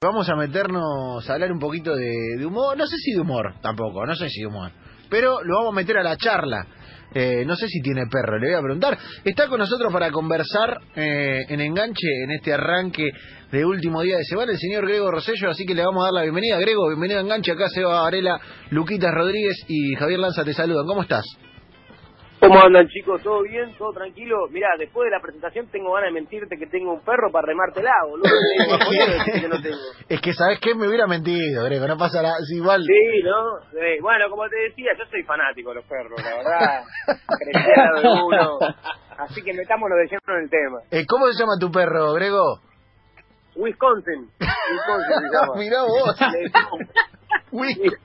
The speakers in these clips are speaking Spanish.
Vamos a meternos a hablar un poquito de, humor, no sé si de humor tampoco, no sé si de humor, pero lo vamos a meter a la charla. Eh, no sé si tiene perro, le voy a preguntar. Está con nosotros para conversar eh, en enganche en este arranque de último día de semana el señor Grego Rosello, así que le vamos a dar la bienvenida. Grego, bienvenido a enganche. Acá Seba Varela, Luquitas Rodríguez y Javier Lanza te saludan. ¿Cómo estás? ¿Cómo andan chicos? ¿Todo bien? ¿Todo tranquilo? Mirá, después de la presentación tengo ganas de mentirte que tengo un perro para remártela, boludo. que no tengo. Es que, ¿sabes qué? Me hubiera mentido, Grego, no pasa nada. Es igual. Sí, ¿no? Sí. Bueno, como te decía, yo soy fanático de los perros, la verdad. Crecí de uno. Así que metámonos de lleno en el tema. Eh, ¿Cómo se llama tu perro, Grego? Wisconsin. Wisconsin se llama. Mirá vos. Wisconsin.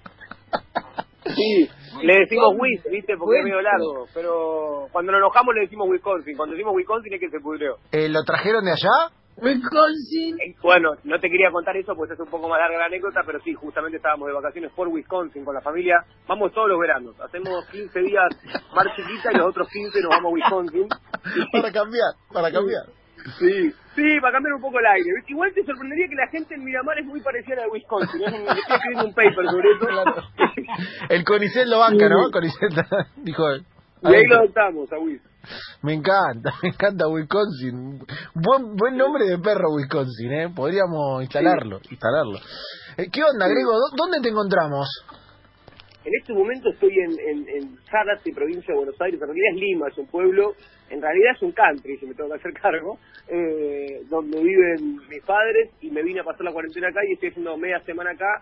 Sí, le decimos Wis, ¿viste? Porque es medio largo. Pero cuando nos enojamos le decimos Wisconsin. Cuando decimos Wisconsin es que se pudrió. Eh, ¿Lo trajeron de allá? Wisconsin. Eh, Bueno, no te quería contar eso, pues es un poco más larga la anécdota, pero sí, justamente estábamos de vacaciones por Wisconsin con la familia. Vamos todos los veranos. Hacemos 15 días mar chiquita y los otros 15 nos vamos a Wisconsin. para cambiar, para cambiar. Sí, sí, para cambiar un poco el aire. Igual te sorprendería que la gente en Miramar es muy parecida a la de Wisconsin. Un- Estoy escribiendo un paper sobre eso. El Conicet lo banca, ¿no? Conicet dijo. Y ahí lo adoptamos a Wis. Me encanta, me encanta Wisconsin. Buen, buen nombre de perro Wisconsin, ¿eh? Podríamos instalarlo, instalarlo. Eh, ¿Qué onda, Grego? ¿Dó- ¿Dónde te encontramos? En este momento estoy en, en, en Zárate, provincia de Buenos Aires. En realidad es Lima, es un pueblo. En realidad es un country, si me tengo que hacer cargo. eh, donde viven mis padres. Y me vine a pasar la cuarentena acá y estoy haciendo media semana acá.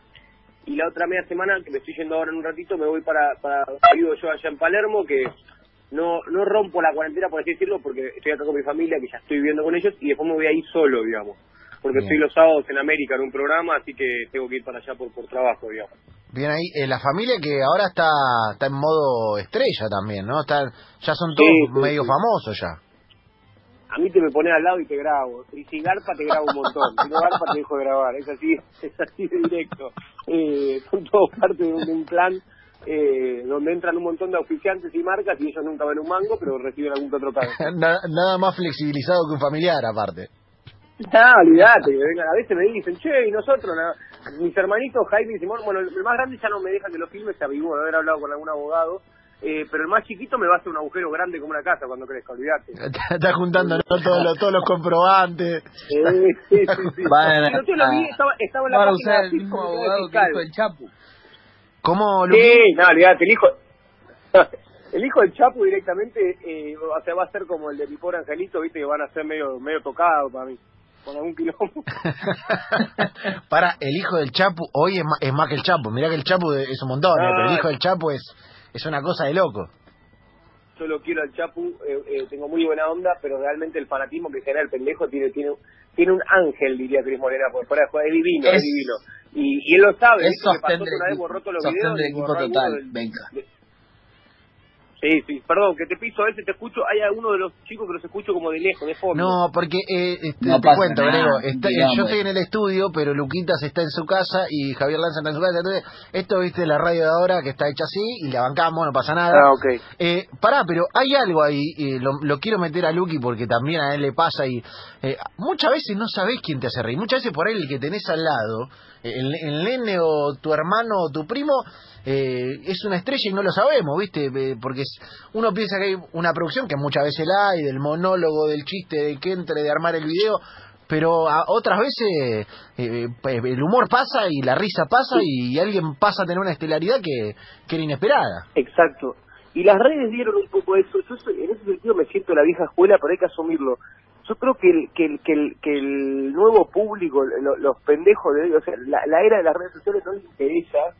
Y la otra media semana, que me estoy yendo ahora en un ratito, me voy para, para vivo yo allá en Palermo, que no no rompo la cuarentena, por así decirlo, porque estoy acá con mi familia, que ya estoy viviendo con ellos. Y después me voy a ir solo, digamos. Porque Bien. estoy los sábados en América en un programa, así que tengo que ir para allá por, por trabajo, digamos. Bien ahí, eh, la familia que ahora está está en modo estrella también, ¿no? Están, ya son todos Sí, sí, medio sí. famosos ya. a mí te me pones al lado y te grabo. Y si garpa te grabo un montón. Si no garpa te dejo de grabar. Es así, es así de directo. Eh, son todos parte de un, de un plan eh, donde entran un montón de auspiciantes y marcas y ellos nunca ven un mango, pero reciben algún otro pago. nada, nada más flexibilizado que un familiar aparte. No, olvídate, que vengan. a veces me dicen, che, y nosotros, mis hermanitos Jaime y Simón, bueno, el más grande ya no me deja que lo filme, se avivó de haber hablado con algún abogado, eh, pero el más chiquito me va a hacer un agujero grande como una casa cuando crezca, olvídate. Está juntando ¿no? todos, los, todos los comprobantes. Eh, sí, sí, sí. El otro día lo vi, estaba, estaba en la Van a página usar el mismo abogado que el Chapu. ¿Cómo, Luqui? Sí, no, olvídate, el hijo... El hijo del Chapo directamente, eh, o sea, va a ser como el de mi pobre angelito, viste, que van a ser medio medio tocado para mí, con algún quilombo. Para, el hijo del Chapu, hoy es más, es más que el Chapu. Mirá que el Chapu es un montón, ¿eh? pero el Ah. hijo del Chapu es, es una cosa de loco. Yo lo quiero al Chapu, eh, eh, tengo muy buena onda, pero realmente el fanatismo que genera el pendejo tiene tiene tiene un ángel, diría Cris Morena, por fuera de juego, es divino, es, Es- divino. Y, y él lo sabe, Es sostén pasó una vez equipo. borró todos los videos. total, venga. de- Sí, sí, perdón, que te piso a veces, te escucho, hay alguno de los chicos que los escucho como de lejos, de fondo. No, porque eh, este, No te cuento, nada, Grego. está- eh, yo estoy en el estudio, pero Luquitas está en su casa y Javier Lanza está en su casa. Entonces, esto, viste, la radio de ahora que está hecha así y la bancamos, no pasa nada. Ah, ok. Eh, pará, pero hay algo ahí, eh, lo, lo quiero meter a Luqui porque también a él le pasa y eh, muchas veces no sabés quién te hace reír, muchas veces por ahí el que tenés al lado, el, el nene o tu hermano o tu primo, eh, es una estrella y no lo sabemos, ¿viste? Eh, porque uno piensa que hay una producción que muchas veces la hay, del monólogo, del chiste, de que entre, de armar el video, pero a otras veces eh, eh, el humor pasa y la risa pasa y alguien pasa a tener una estelaridad que, que era inesperada. Exacto. Y las redes dieron un poco eso. Yo soy- en ese sentido me siento la vieja escuela, pero hay que asumirlo. Yo creo que el, que el, que el, nuevo público, lo- los pendejos de hoy, o sea, la, era de las redes sociales no les interesa.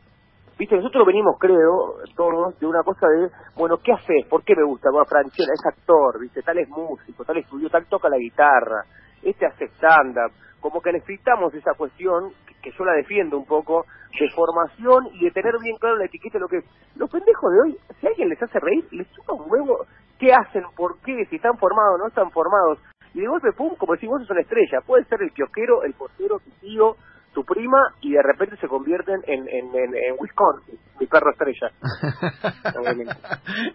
Viste, nosotros venimos, creo, todos, de una cosa de, bueno, ¿qué haces? ¿Por qué me gusta? Bueno, Franchella es actor, viste, tal es músico, tal estudió, tal toca la guitarra, este hace stand-up. Como que necesitamos esa cuestión, que, yo la defiendo un poco, de formación y de tener bien claro la etiqueta de lo que. Los pendejos de hoy, si alguien les hace reír, les chupa un huevo qué hacen, por qué, si están formados o no están formados. Y de golpe, pum, como decís vos, es una estrella. Puede ser el kiosquero, el portero, tu tío, tu prima y de repente se convierten en, en, en, en Wisconsin, mi perro estrella.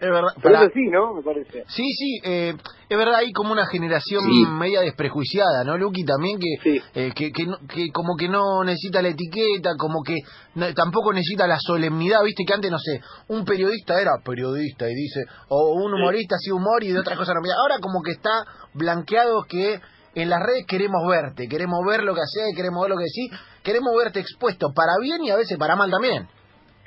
Es verdad. Pero Pará. eso sí, ¿no? Me parece. Sí, sí, eh, es verdad, hay como una generación Sí. media desprejuiciada, ¿no, Luqui? También que, Sí. eh, que, que, no- que como que no necesita la etiqueta, como que no- tampoco necesita la solemnidad, viste que antes, no sé, un periodista era periodista y dice, o un humorista hacía humor y de otras cosas no. Mira, Ahora como que está blanqueado que en las redes queremos verte, queremos ver lo que haces, queremos ver lo que decís, queremos verte expuesto para bien y a veces para mal también.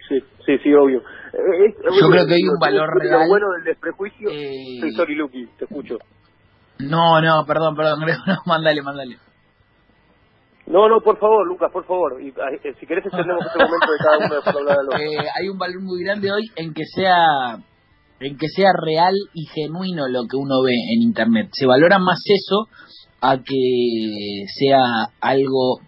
Sí, sí, sí, obvio. Eh, es- Yo creo que hay un lo- valor lo real. bueno del desprejuicio. Eh, Sí, sorry, Lucky, te escucho. No, no, perdón, perdón, no, mándale, mándale. No, no, por favor, Lucas, por favor. Y, eh, si querés extendemos este momento de cada uno de hablar de lo Eh, hay un valor muy grande hoy en que sea en que sea real y genuino lo que uno ve en internet. Se valora más eso a que sea algo,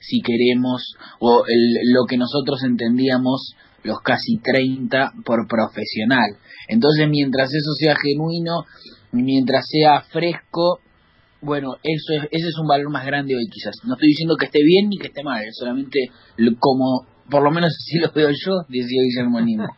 si queremos, o el- lo que nosotros entendíamos los casi 30 por profesional. Entonces, mientras eso sea genuino, mientras sea fresco, bueno, eso es, ese es un valor más grande hoy quizás. No estoy diciendo que esté bien ni que esté mal, solamente como, por lo menos si lo veo yo, decía Guillermo Nimo.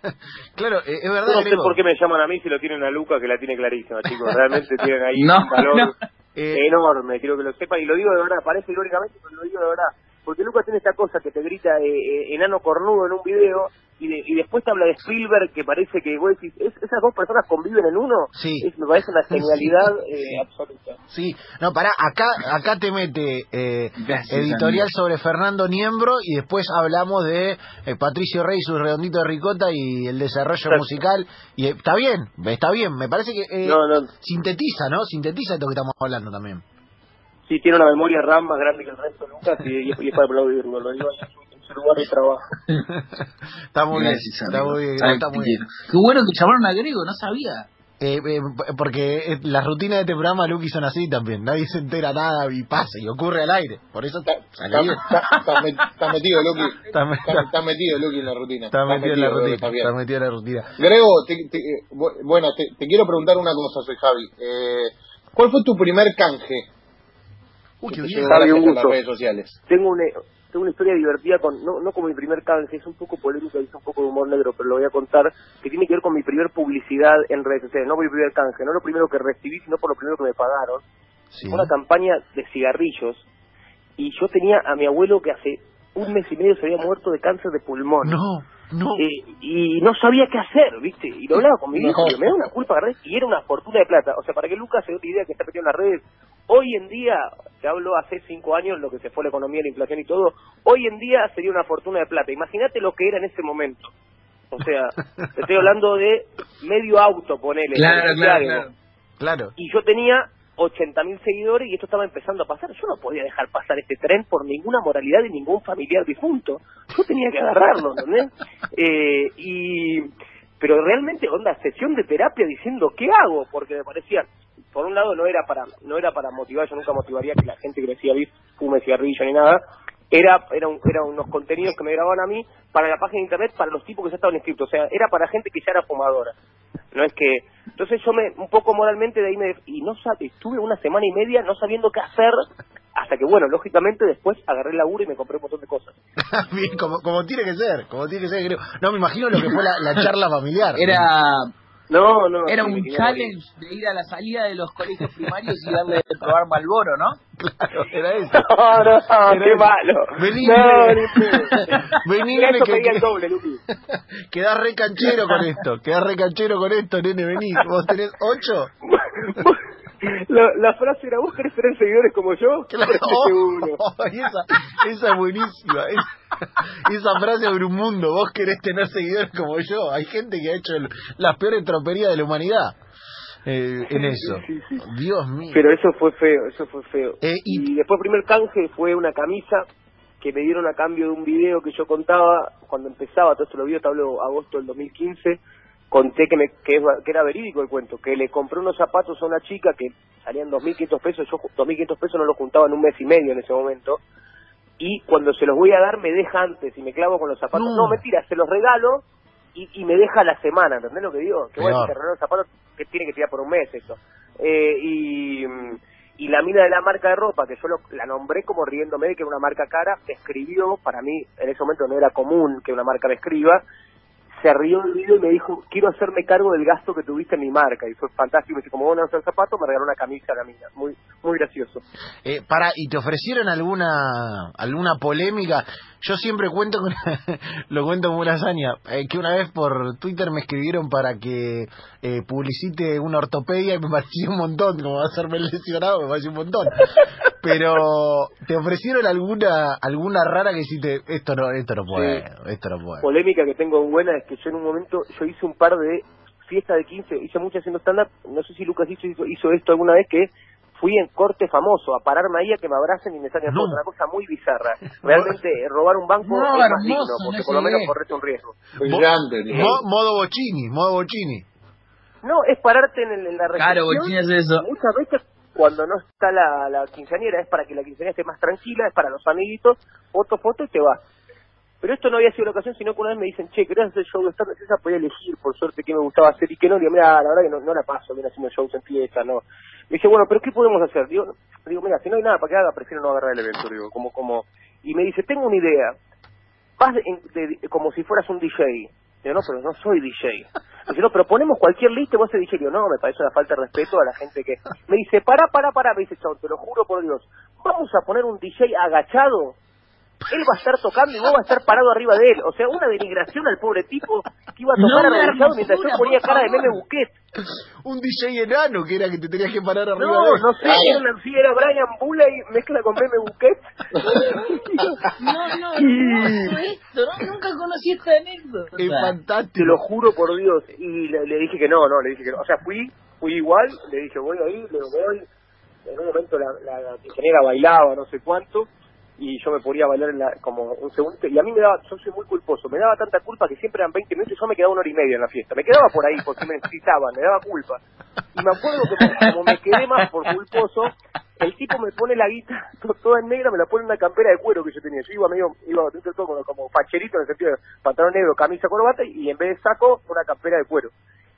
Claro, eh, es verdad, no sé por qué me llaman a mí si lo tienen a Luca, que la tiene clarísima, chicos. Realmente tienen ahí No, un valor no. Eh, enorme, quiero que lo sepan. Y lo digo de verdad, parece irónicamente, pero lo digo de verdad. Porque Lucas tiene esta cosa que te grita eh, eh, enano cornudo en un video y, de- y después te habla de Spielberg que parece que vos decís, ¿es- esas dos personas conviven en uno. Sí. Es, me parece una genialidad eh, absoluta. Sí, no, pará, acá, acá te mete eh, Gracias, editorial amigo. sobre Fernando Niembro y después hablamos de eh, Patricio Rey, su redondito de ricota y el desarrollo Exacto. musical. Y eh, está bien, está bien, me parece que eh, No, no, sintetiza, ¿no? Sintetiza esto que estamos hablando también. sí tiene una memoria RAM más grande que el resto, Lucas, y, y es para aplaudirlo. Lo digo lugar de trabajo. está muy bien, está muy bien, Ay, está muy bien. Qué bueno que llamaron a Grego, no sabía. Eh, eh, porque eh, las rutinas de este programa, Luqui, son así también. Nadie se entera nada y pasa y ocurre al aire. Por eso metido. Está, está- metido, Luqui, en la rutina. está metido en la rutina. Está metido en la rutina. Grego, te- te- bu- bueno, te, te quiero preguntar una cosa, soy Javi. Eh, ¿Cuál fue tu primer canje Uy, qué bien. Javi, un a las gusto. redes sociales? tengo una tengo una historia divertida con no, no como mi primer canje es un poco polémica y es un poco de humor negro pero lo voy a contar que tiene que ver con mi primer publicidad en redes sociales no mi primer canje no lo primero que recibí sino por lo primero que me pagaron Sí. Fue una campaña de cigarrillos y yo tenía a mi abuelo que hace un mes y medio se había muerto de cáncer de pulmón No, no. Eh, y no sabía qué hacer, ¿viste? Y lo hablaba con mi y me da una culpa agarré, y era una fortuna de plata. O sea, para que Lucas se dé una idea que está metido en las redes, hoy en día, te hablo hace cinco años, lo que se fue la economía, la inflación y todo, hoy en día sería una fortuna de plata. Imagínate lo que era en ese momento. O sea, te estoy hablando de medio auto, ponele. Claro, claro. Claro. Y yo tenía 80.000 seguidores y esto estaba empezando a pasar. Yo no podía dejar pasar este tren por ninguna moralidad de ningún familiar difunto. Yo tenía que agarrarlo, ¿entendés? Eh, y pero realmente onda sesión de terapia diciendo qué hago porque me parecía por un lado no era para no era para motivar yo nunca motivaría que la gente que decía "Vis, fume cigarrillo ni nada era era, un- era unos contenidos que me grababan a mí para la página de internet para los tipos que ya estaban inscritos o sea era para gente que ya era fumadora no es que entonces yo me un poco moralmente de ahí me y no estuve una semana y media no sabiendo qué hacer hasta que bueno lógicamente después agarré el laburo y me compré un montón de cosas Bien, como, como tiene que ser, como tiene que ser, creo. No, me imagino lo que fue la, la charla familiar. Era, no no era sí, me un morir. challenge de ir a la salida de los colegios primarios y darle de probar Malboro, ¿no? Claro, era eso. no no qué eso. malo Vení, no. Vení, nene, que, que- doble quedás re canchero con esto. Quedás re canchero con esto, nene, vení. ¿Vos tenés ocho? la, la frase era vos querés tener seguidores como yo Claro. Préstete uno Oh, esa, esa es buenísima. Esa, esa frase abre un mundo. Vos querés tener seguidores como yo. Hay gente que ha hecho el- las peores troperías de la humanidad eh, en eso. Sí, sí, sí. Dios mío. Pero eso fue feo, eso fue feo. Eh, y- y... después el primer canje fue una camisa que me dieron a cambio de un video que yo contaba cuando empezaba, todo esto lo vi, te hablo agosto del 2015, conté que, me, que, que era verídico el cuento, que le compré unos zapatos a una chica que salían 2.500 pesos, yo ju- 2.500 pesos no los juntaba en un mes y medio en ese momento, y cuando se los voy a dar me deja antes y me clavo con los zapatos. No. No, mentira, se los regalo y, y me deja la semana, ¿entendés lo que digo? Que bueno, te regalo los zapatos, que tiene que tirar por un mes eso. Eh, y, y la mina de la marca de ropa, que yo lo- la nombré como riéndome de que era una marca cara, me escribió, para mí en ese momento no era común que una marca me escriba, se rió del video y me dijo, quiero hacerme cargo del gasto que tuviste en mi marca. Y fue fantástico. Me dice, como vos no usas zapatos, me regaló una camisa a la mina. Muy, muy gracioso. Eh, para, ¿y te ofrecieron alguna alguna polémica? Yo siempre cuento, con, lo cuento como una hazaña, eh, que una vez por Twitter me escribieron para que eh, publicite una ortopedia y me pareció un montón, como va a serme lesionado, me pareció un montón. Pero, ¿te ofrecieron alguna alguna rara que hiciste, esto no, esto no puede, esto no puede? Polémica que tengo buena es que yo en un momento, yo hice un par de fiestas de 15, hice muchas haciendo stand-up, no sé si Lucas hizo, hizo, esto alguna vez que fui en corte famoso a pararme ahí a que me abracen y me saquen No. una cosa muy bizarra. Realmente robar un banco No, es más digno, no porque es por lo menos correte un riesgo. Brillante. Mo- modo Bochini, modo Bochini. No, es pararte en, el- en la Claro, recepción. Bochini hace eso. Muchas veces cuando no está la, la quinceañera es para que la quinceañera esté más tranquila, es para los amiguitos, foto, foto y te vas. Pero esto no había sido la ocasión, sino que una vez me dicen, che, ¿querés hacer show de stand Esa podía elegir, por suerte, qué me gustaba hacer y qué no. Digo, mira, la verdad que no, la paso bien haciendo shows en fiesta, no. Me dice, bueno, ¿pero qué podemos hacer? Digo, digo mira, si no hay nada para que haga, prefiero no agarrar el evento, digo, como, como... Y me dice, tengo una idea, vas de- en- de- como si fueras un DJ. Digo, no, pero no soy DJ. Dice, no, pero ponemos cualquier lista y vos sos DJ. No, me parece una falta de respeto a la gente que... Me dice, para, para, para, me dice, chabón, te lo juro por Dios, vamos a poner un DJ agachado él va a estar tocando y vos vas a estar parado arriba de él. O sea, una denigración al pobre tipo que iba a No tocar me arrodillado mientras yo ponía cara de meme buquet. Un DJ enano que era que te tenías que parar arriba No, de él. no sé, era, una, sí, era Brian Bula y mezcla con meme buquet. No, no, Y- no, esto, no, nunca conocí esta anécdota. Es Te fantástico. lo juro por Dios. Y le, le dije que no, no, le dije que no. O sea, fui, fui igual, le dije voy ahí, le voy. En un momento la, la, la ingeniera bailaba, no sé cuánto, y yo me ponía a bailar en la, como un segundo. Y a mí me daba, yo soy muy culposo, me daba tanta culpa que siempre eran 20 minutos y yo me quedaba una hora y media en la fiesta. Me quedaba por ahí porque me necesitaban, me daba culpa. Y me acuerdo que como me quedé más por culposo, el tipo me pone la guita to- toda en negra, me la pone en una campera de cuero que yo tenía. Yo iba medio, iba todo como, como facherito en el sentido de pantalón negro, camisa, corbata y en vez de saco, una campera de cuero.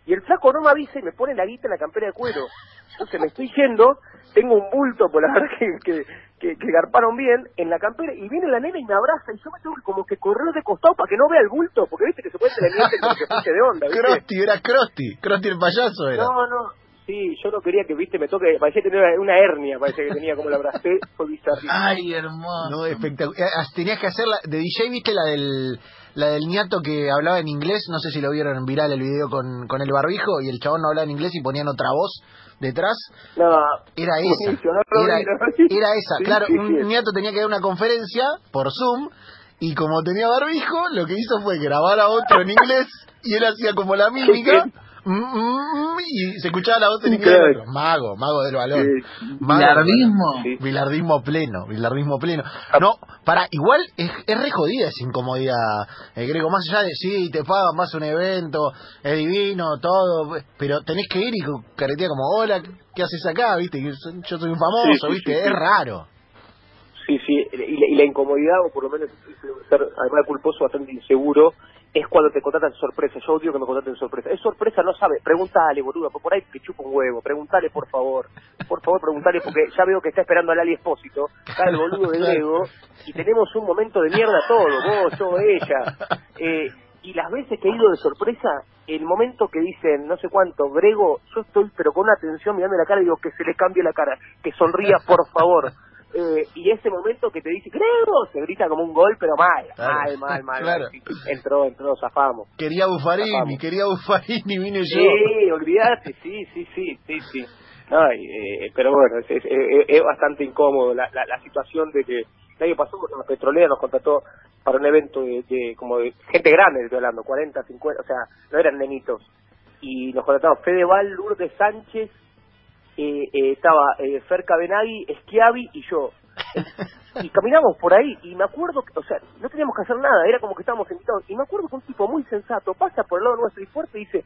Y el flaco no me avisa y me pone la guita en la campera de cuero. Entonces me estoy yendo, tengo un bulto, por la verdad que, que, que, que garparon bien, en la campera, y viene la nena y me abraza, y yo me tengo que como que correr de costado para que no vea el bulto, porque viste que se puede tener como que fuese de onda, ¿viste? Era Krusty. Krusty el payaso era. No, no. Sí, yo no quería que, viste, me toque, parecía tener una hernia, parece que tenía como la abracé, fue bizarrísimo. Ay, hermoso. No, espectacular. Tenías que hacer la de DJ, viste la del la del niato que hablaba en inglés, no sé si lo vieron viral el video con, con el barbijo y el chabón no hablaba en inglés y ponían otra voz detrás. No, Era esa. No Era, esa. Sí, claro, sí, un sí. niato tenía que dar una conferencia por Zoom y como tenía barbijo, lo que hizo fue grabar a otro en inglés y él hacía como la mímica. Mm, mm, mm, y se escuchaba la voz en inglés. del otro. Mago, mago del balón. Sí. Mago del. Bilardismo. Sí. Bilardismo pleno, bilardismo pleno. No, para, igual es, es re jodida esa incomodidad, eh, Grego, más allá de, sí, te pagan, a un evento, es divino, todo, pero tenés que ir y caretea como, hola, ¿qué haces acá? ¿Viste? Que Yo soy un famoso, Sí, ¿viste? sí, es sí. raro. Sí, sí, y la, y la incomodidad, o por lo menos ser, además de culposo, bastante inseguro, es cuando te contratan sorpresa. Yo odio que me contraten sorpresa. Es sorpresa, no sabe. Pregúntale, boludo, por ahí te chupa un huevo. Pregúntale, por favor. Por favor, pregúntale, porque ya veo que está esperando al Ali Espósito, está el boludo de Grego, y tenemos un momento de mierda todo, vos, yo, ella. Eh, y las veces que he ido de sorpresa, el momento que dicen, no sé cuánto, Grego, yo estoy pero con una atención mirando la cara y digo que se le cambie la cara, que sonría, por favor. Eh, y ese momento que te dice, Grego, se grita como un gol, pero mal, Claro. mal, mal, mal. Claro. Entró, entró, zafamos. Quería Buffarini, Vamos. quería Buffarini, vine yo. Sí, olvidate, sí, sí, sí, sí, sí. Ay, eh, pero bueno, es, es- es- es bastante incómodo la, la, la situación de que el año pasado la petrolera nos contrató para un evento de, de- como de gente grande, estoy hablando, 40, 50, o sea, no eran nenitos. Y nos contrataron Fedeval, Lourdes Sánchez, eh, eh, estaba eh, Fer Cabenagui, Schiavi y yo. Y caminamos por ahí y me acuerdo, que, o sea, no teníamos que hacer nada, era como que estábamos invitados. Y me acuerdo que un tipo muy sensato pasa por el lado nuestro y fuerte y dice,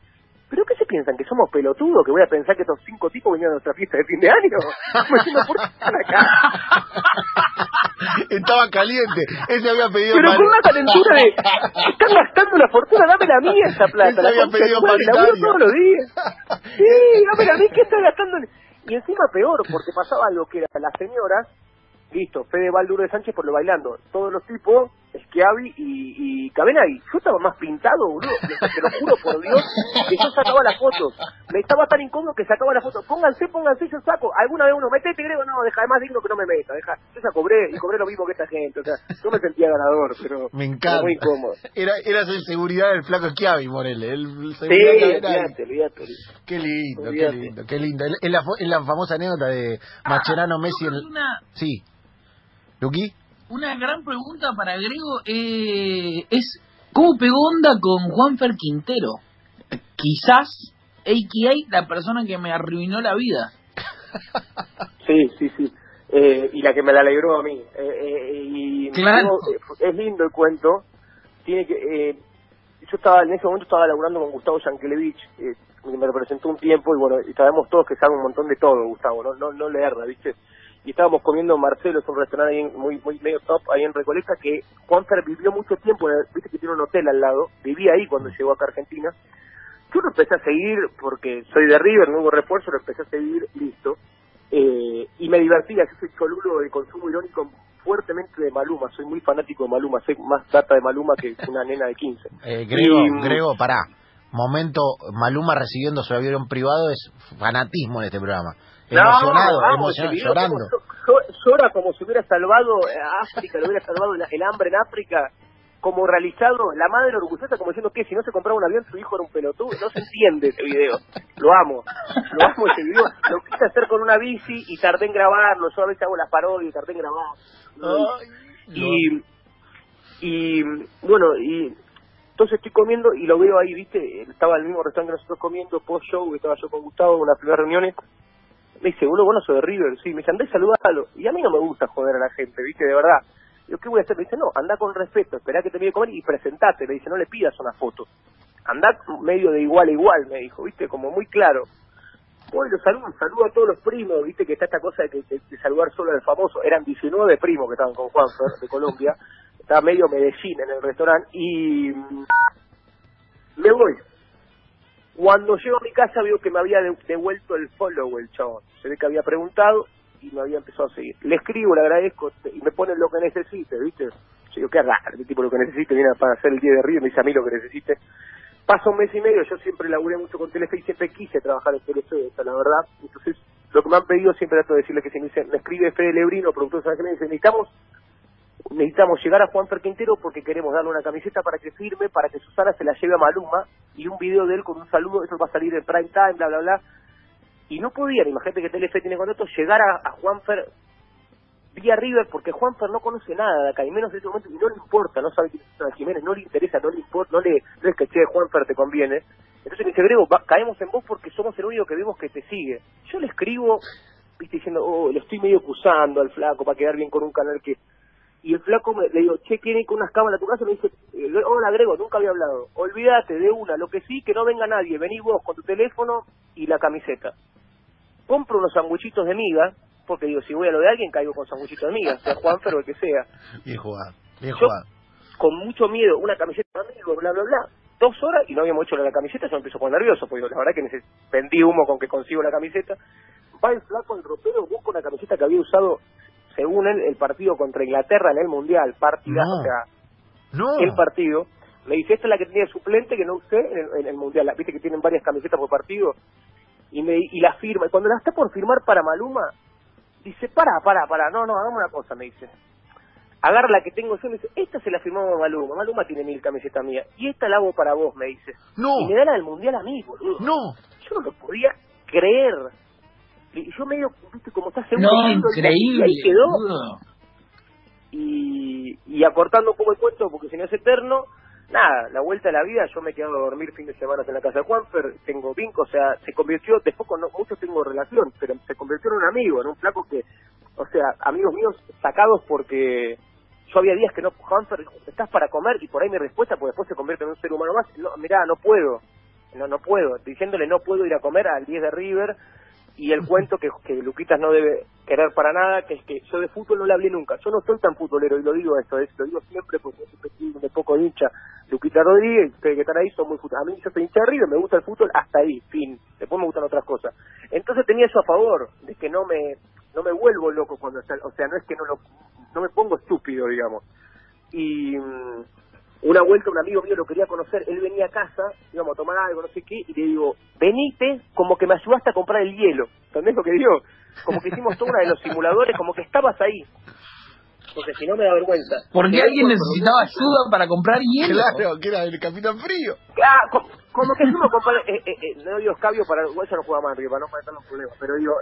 ¿pero qué se piensan? ¿Que somos pelotudos? ¿Que voy a pensar que estos cinco tipos vinieron a nuestra fiesta de fin de año? Como diciendo, ¿por qué están acá? Estaba caliente, ese había pedido Pero con una calentura de, están gastando una fortuna, dame la mía esa plata. Ese La había pedido paritaria. todos los días. Sí, dame la mía, ¿qué está gastando? Y encima peor, porque pasaba lo que era las señoras, listo, Fede Valduro de Sánchez por lo bailando, todos los tipos, Schiavi y, y. Yo estaba más pintado, boludo, te lo juro por Dios, que yo sacaba las fotos. Me estaba tan incómodo que sacaba las fotos. Pónganse, pónganse, yo saco. Alguna vez uno, metete, creo, no, deja, es más digno que no me meta, deja. Yo ya cobré, y cobré lo mismo que esta gente, o sea, yo me sentía ganador, pero Me encanta. muy incómodo. Era, era esa inseguridad del flaco Schiavi, Morel. El, el Sí, seguridad que era- olvídate, olvídate. Qué lindo, qué Olvídate. lindo, qué lindo. Es- la, la famosa anécdota de Messi. En- creo que Una, Sí. ¿Luqui? Una gran pregunta para Grego eh, es ¿cómo pegó onda con Juanfer Quintero? Quizás, a.k.a. la persona que me arruinó la vida. Sí, sí, sí. Eh, y la que me la alegró a mí. Eh, eh, y Claro. digo, eh, es lindo el cuento. Tiene que, eh, yo estaba en ese momento estaba laburando con Gustavo Yankelevich, eh, me representó un tiempo y bueno, y sabemos todos que sabe un montón de todo, Gustavo, no no, no le erra, ¿viste? Y estábamos comiendo en Marcelo, es un restaurante ahí en- muy muy medio top ahí en Recoleta que Juanfer vivió mucho tiempo, el- viste que tiene un hotel al lado, vivía ahí cuando llegó acá a Argentina. Yo lo empecé a seguir porque soy de River, no hubo refuerzo, lo empecé a seguir, listo. Eh, y me divertía, yo soy cholulo de consumo irónico fuertemente de Maluma, soy muy fanático de Maluma, soy más data de Maluma que una nena de 15. Eh, Grego, Y- Grego, pará. Momento, Maluma recibiendo su avión privado es fanatismo en este programa. Emocionado, ese video, llorando. como llo- llo- llora como si hubiera salvado a África, lo hubiera salvado el, el hambre en África, como realizado, la madre orgullosa como diciendo que si no se compraba un avión su hijo era un pelotudo, no se entiende ese video, lo amo, lo amo ese video, lo quise hacer con una bici y tardé en grabarlo, yo a veces hago las parodias y tardé en grabarlo. y, y bueno, y entonces estoy comiendo y lo veo ahí, viste, estaba en el mismo restaurante que nosotros comiendo, post show, estaba yo con Gustavo en las primeras reuniones, me dice, boludo, bueno, soy de River, sí, me dice, andá y saludalo, y a mí no me gusta joder a la gente, viste, de verdad, yo, ¿qué voy a hacer? Me dice, no, anda con respeto, esperá que te a comer y presentate, me dice, no le pidas una foto, andá medio de igual a igual, me dijo, viste, como muy claro, lo saludo, saludo a todos los primos, viste que está esta cosa de, que, de, de saludar solo al famoso. Eran 19 primos que estaban con Juan de Colombia. Estaba medio Medellín en el restaurante y mm, me voy. Cuando llego a mi casa veo que me había de- devuelto el follow el chabón. Se ve que había preguntado y me había empezado a seguir. Le escribo, le agradezco y me pone lo que necesite, ¿viste? Yo digo, qué raro, el tipo lo que necesite viene para hacer el día de Río, me dice a mí lo que necesite. Pasa un mes y medio, yo siempre laburé mucho con Telefe y siempre quise trabajar en Telefe, esa es la verdad. Entonces, lo que me han pedido siempre trato de decirle que si me, dice, me escribe Fede Lebrino, productor de San necesitamos necesitamos llegar a Juan Quintero porque queremos darle una camiseta para que firme, para que Susana se la lleve a Maluma y un video de él con un saludo, eso va a salir en prime time, bla, bla, bla. Y no podían, imagínate que Telefe tiene contrato, llegar a, Juanfer vía River porque Juanfer no conoce nada de acá, y menos en este momento, y no le importa, no sabe quién es Susana Jiménez, no le interesa, no le importa, no le, no es que che, Juanfer te conviene. Entonces me dice, Grego, caemos en vos porque somos el único que vemos que te sigue. Yo le escribo, viste, diciendo, oh, lo estoy medio acusando al flaco para quedar bien con un canal que y el flaco me, le digo, che, ¿quién hay con unas cámaras a tu casa? Me dice, eh, hola Grego, nunca había hablado. Olvídate de una, lo que sí, que no venga nadie. Vení vos con tu teléfono y la camiseta. Compro unos sanguchitos de miga, porque digo, si voy a lo de alguien, caigo con sanguchitos de miga, sea Juan, pero el que sea. Bien jugado, bien Yo- jugado. Con mucho miedo, una camiseta de amigo, bla, bla, bla. Dos horas y no habíamos hecho la camiseta, yo empiezo a poner nervioso, porque digo, la verdad que vendí humo con que consigo la camiseta. Va el flaco, el ropero, busca una camiseta que había usado, según él, el partido contra Inglaterra en el Mundial, partida, No. o sea, No. el partido. Me dice, esta es la que tenía suplente que no usé en el, en el Mundial. La- Viste que tienen varias camisetas por partido. Y, me, y la firma. Y cuando la está por firmar para Maluma, dice, para, para, para, no, no, hagamos una cosa, me dice. Agarra la que tengo yo me dice, esta se la firmamos a Maluma. Maluma tiene mil camisetas mías. Y esta la hago para vos, me dice. No. Y me da la del Mundial a mí, boludo. No. Yo no lo podía creer. Y yo medio, viste, como está seguro. No, diciendo, y increíble. ahí quedó y, y acortando un poco el cuento porque si no es eterno, nada, la vuelta a la vida, yo me he quedado a dormir fin de semana en la casa de Juanfer, tengo vinco, o sea, se convirtió, después con no, muchos tengo relación, pero se convirtió en un amigo, en un flaco que, o sea, amigos míos sacados porque yo había días que no, Juanfer, estás para comer y por ahí mi respuesta, pues después se convierte en un ser humano más, no, mirá, no puedo, no, no puedo, diciéndole no puedo ir a comer al 10 de River, y el cuento que, que Luquitas no debe querer para nada, que es que yo de fútbol no le hablé nunca. Yo no soy tan futbolero, y lo digo esto, es, lo digo siempre porque siempre de poco hincha. Luquita Rodríguez, ustedes que están ahí son muy fútbol. A mí yo soy hincha de River, me gusta el fútbol hasta ahí, fin. Después me gustan otras cosas. Entonces, tenía eso a favor, de que no me no me vuelvo loco cuando o sea, no es que no lo no me pongo estúpido, digamos. Y mm, una vuelta un amigo mío lo quería conocer, él venía a casa, íbamos a tomar algo, no sé qué, y le digo, venite como que me ayudaste a comprar el hielo, ¿entendés lo que digo? Como que hicimos toda una de los simuladores, como que estabas ahí. Porque si no me da vergüenza. Porque Te alguien necesitaba ayuda para comprar hielo. Claro, que era el Capitán Frío. Claro, como que fuimos a comprar, eh, eh, eh, no digo escabio para, igual ya no juega más, para no meter los problemas, pero digo,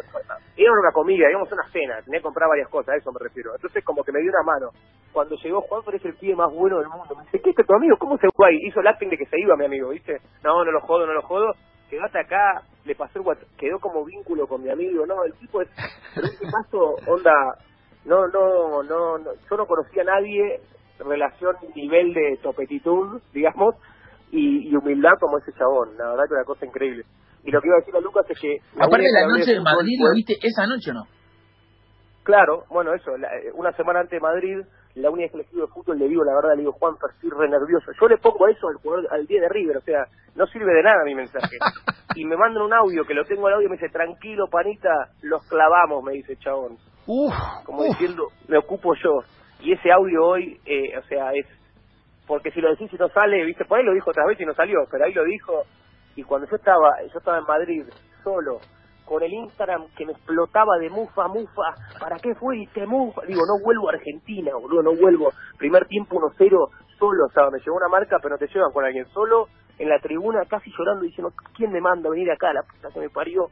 íbamos a una comida, íbamos a una cena, tenía que comprar varias cosas, a eso me refiero. Entonces como que me dio una mano. Cuando llegó Juan, es el pibe más bueno del mundo. Me dice, ¿qué es tu amigo? ¿Cómo se fue ahí? Hizo el acting de que se iba mi amigo, ¿viste? No, no lo jodo, no lo jodo. Quedate acá, le pasó el WhatsApp, quedó como vínculo con mi amigo, ¿no? El tipo es, este caso, onda, no, no, no, no, yo no conocía a nadie, relación, nivel de topetitud, digamos, y, y humildad como ese chabón, la verdad que una cosa increíble. Y lo que iba a decir a Lucas es que... Aparte única la noche de Madrid, ¿lo viste esa noche o no? Claro, bueno, eso, la- eh, una semana antes de Madrid, la única vez que le escribo de fútbol, le digo la verdad, le digo, Juan, estoy re nervioso. Yo le pongo eso al jugador, al 10 de River, o sea, no sirve de nada mi mensaje. Y me mandan un audio, que lo tengo al audio, y me dice, tranquilo, panita, los clavamos, me dice chabón. Uf, Como uf. diciendo, me ocupo yo. Y ese audio hoy, eh, o sea, es... Porque si lo decís y no sale, viste, por ahí lo dijo otra vez y no salió, pero ahí lo dijo. Y cuando yo estaba, yo estaba en Madrid, solo, con el Instagram que me explotaba de mufa, mufa, ¿para qué fuiste, mufa? Digo, no vuelvo a Argentina, boludo, no vuelvo. Primer tiempo 1-0, solo, sea, me llevó una marca, pero no te llevan con alguien solo, en la tribuna, casi llorando, diciendo, ¿quién me manda a venir acá, la puta que me parió?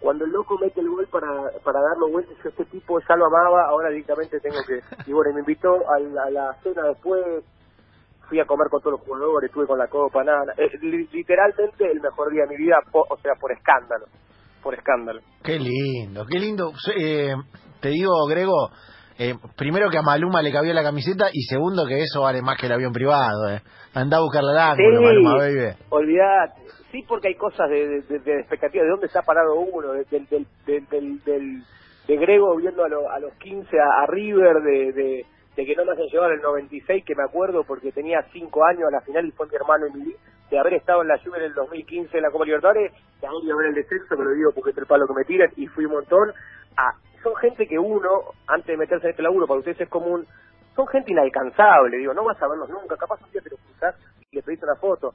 Cuando el loco mete el gol para, para darlo vueltas, yo este tipo ya lo amaba, ahora directamente tengo que... Y bueno, me invitó a a la cena después, fui a comer con todos los jugadores, estuve con la copa, nada, eh, li- literalmente el mejor día de mi vida, po- o sea, por escándalo, por escándalo. Qué lindo, qué lindo. Eh, te digo, Grego, eh, primero que a Maluma le cabía la camiseta y segundo que eso vale más que el avión privado. Eh. Anda a buscarle al ángulo, Maluma, baby. olvidate. Sí, porque hay cosas de, de, de expectativa, de dónde está parado uno, de- del, del, del, del, del- de Grego viendo a, lo- a los 15 a, a River, de, de, de que no me hacen llevar el 96, que me acuerdo porque tenía 5 años a la final y fue mi hermano y mi, de haber estado en la Juve en el 2015 en la Copa Libertadores, de haber ido a ver el descenso, me lo digo porque es el palo que me tiran, y fui un montón. a son gente que uno, antes de meterse en este laburo, para ustedes es común, son gente inalcanzable, digo, no vas a verlos nunca, capaz un día te lo cruzás y le pedís una foto.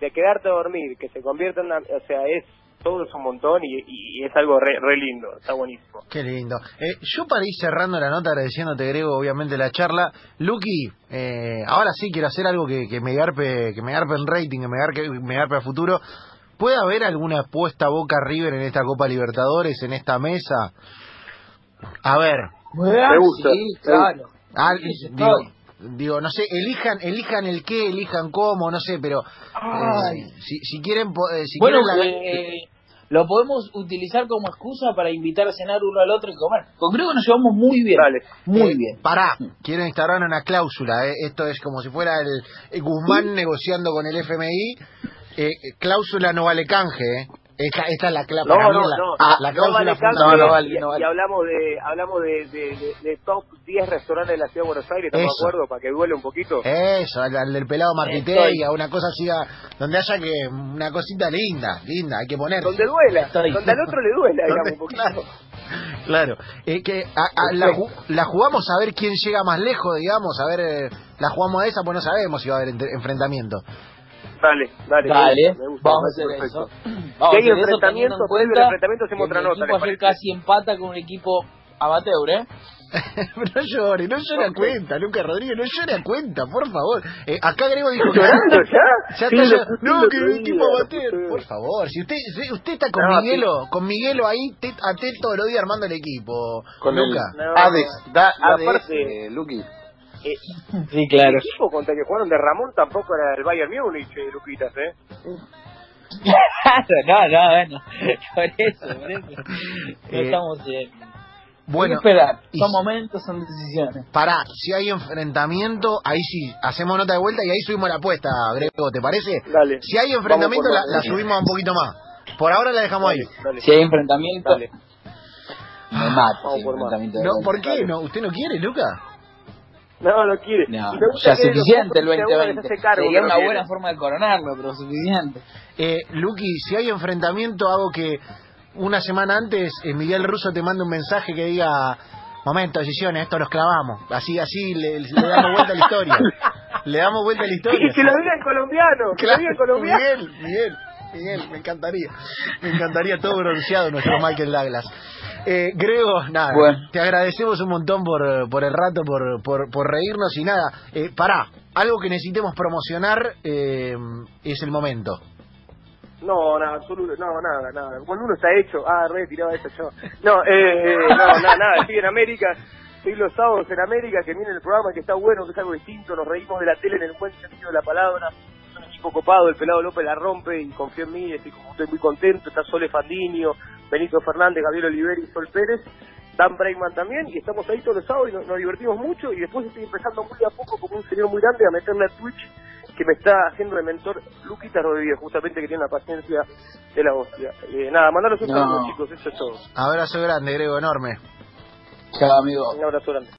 De quedarte a dormir, que se convierta en una, o sea, es, todo es un montón y, y es algo re, re lindo, está buenísimo. Qué lindo. Eh, yo para ir cerrando la nota, agradeciéndote, Grego, obviamente la charla. Lucky, eh, ahora sí quiero hacer algo que, que me garpe, que me garpe en rating, que me garpe, me garpe a futuro. ¿Puede haber alguna apuesta Boca River en esta Copa Libertadores, en esta mesa? A ver, Me gusta, Sí, claro. ah, Sí, digo, estoy. Digo, no sé, elijan, elijan el qué, elijan cómo, no sé, pero Ay. eh, si, si quieren, po- eh, si bueno, quieren la- eh, lo podemos utilizar como excusa para invitar a cenar uno al otro y comer. Con Grego nos llevamos muy bien. Muy Eh, bien. Pará, quiero instaurar una cláusula. eh. Esto es como si fuera el, el Guzmán negociando con el FMI. Eh, cláusula no vale canje. eh. Esta, esta es la, cla- No, no, la, no, ah, la no vale fundamental. No, no vale, y, no vale. y hablamos de hablamos de, de, de- de top 10 restaurantes de la ciudad de Buenos Aires, ¿estamos de acuerdo? Para que duele un poquito. Eso, al, al del pelado Martitegui, a una cosa así, a- donde haya que una cosita linda, linda, hay que poner. Donde duela, Estoy. donde al otro le duela, digamos, un poquito. claro, claro. Eh, que a- a- la, la jugamos a ver quién llega más lejos, digamos, a ver, eh, la jugamos a esa, pues no sabemos si va a haber enfrentamiento. Dale, dale. Dale, me gusta, vamos a hacer eso. Vamos Si hay a hacer eso enfrentamiento, cuenta hacemos otra nota, equipo ¿les ayer parece? casi empata con un equipo amateur, ¿eh? No llore, no llore a cuenta, Lucas Rodríguez, no llore a cuenta, por favor. Eh, acá Grego dijo que... ¿Llorando ya? Ya Sí, está, no, el que el día, equipo amateur, por favor, si usted si usted está con No, Miguelo, con Miguelo ahí, te, a te todos los días armando el equipo, Con Luca. el No, Hades, da aparte- eh, Luqui. Eh, Sí, El equipo contra el que jugaron de Ramón tampoco era el Bayern Múnich, eh, Luquitas, ¿eh? no, no, bueno. Por eso, por eso. No Eh, estamos en... Bueno, Hay que esperar. y- Son momentos, son decisiones. pará, si hay enfrentamiento, ahí sí, hacemos nota de vuelta y ahí subimos la apuesta, Grego, ¿te parece? Dale. Si hay enfrentamiento, la, subimos un poquito más. Por ahora la dejamos ahí. Dale. Si hay enfrentamiento, Dale. me mato. Vamos si hay por más. enfrentamiento de No. ¿Por qué? ¿No? ¿Usted no quiere, Luca? No, no quiere. No, gusta ya suficiente el los compres, uno que 2020. se hace cargo, Sería que no una buena forma de coronarlo, pero suficiente. Eh, Luqui, si hay enfrentamiento, hago que una semana antes eh, Miguel Russo te manda un mensaje que diga momento, decisiones, esto los clavamos. Así, así le, le damos vuelta a la historia. le damos vuelta a la historia. Y que lo diga en colombiano, que lo diga en colombiano. Miguel, Miguel, Miguel, me encantaría. Me encantaría todo bronceado nuestro Michael Douglas. Eh, Grego, nada, Bueno. te agradecemos un montón por, por el rato, por, por, por reírnos y nada. Eh, pará, algo que necesitemos promocionar eh, es el momento. No, nada, absoluto, no, nada, nada. Cuando uno está hecho, ah, re, tiraba eso yo. No, eh, eh, no, nada, nada, estoy en América, estoy los sábados en América, que viene el programa, que está bueno, que es algo distinto, nos reímos de la tele en el buen sentido de la palabra, equipo copado, el pelado López la rompe y confía en mí, estoy, como- estoy muy contento, está Sole Fandinio, Benito Fernández, Gabriel Oliveri y Sol Pérez, Dan Brayman también, y estamos ahí todos los sábados y nos, nos divertimos mucho, y después estoy empezando muy a poco, como un señor muy grande, a meterle a Twitch, que me está haciendo de mentor Luquita Rodríguez, justamente que tiene la paciencia de la hostia. Eh, nada, mandaros un No. saludo, chicos, eso es todo. Abrazo grande, Grego, enorme. Chao, amigo. Un abrazo grande.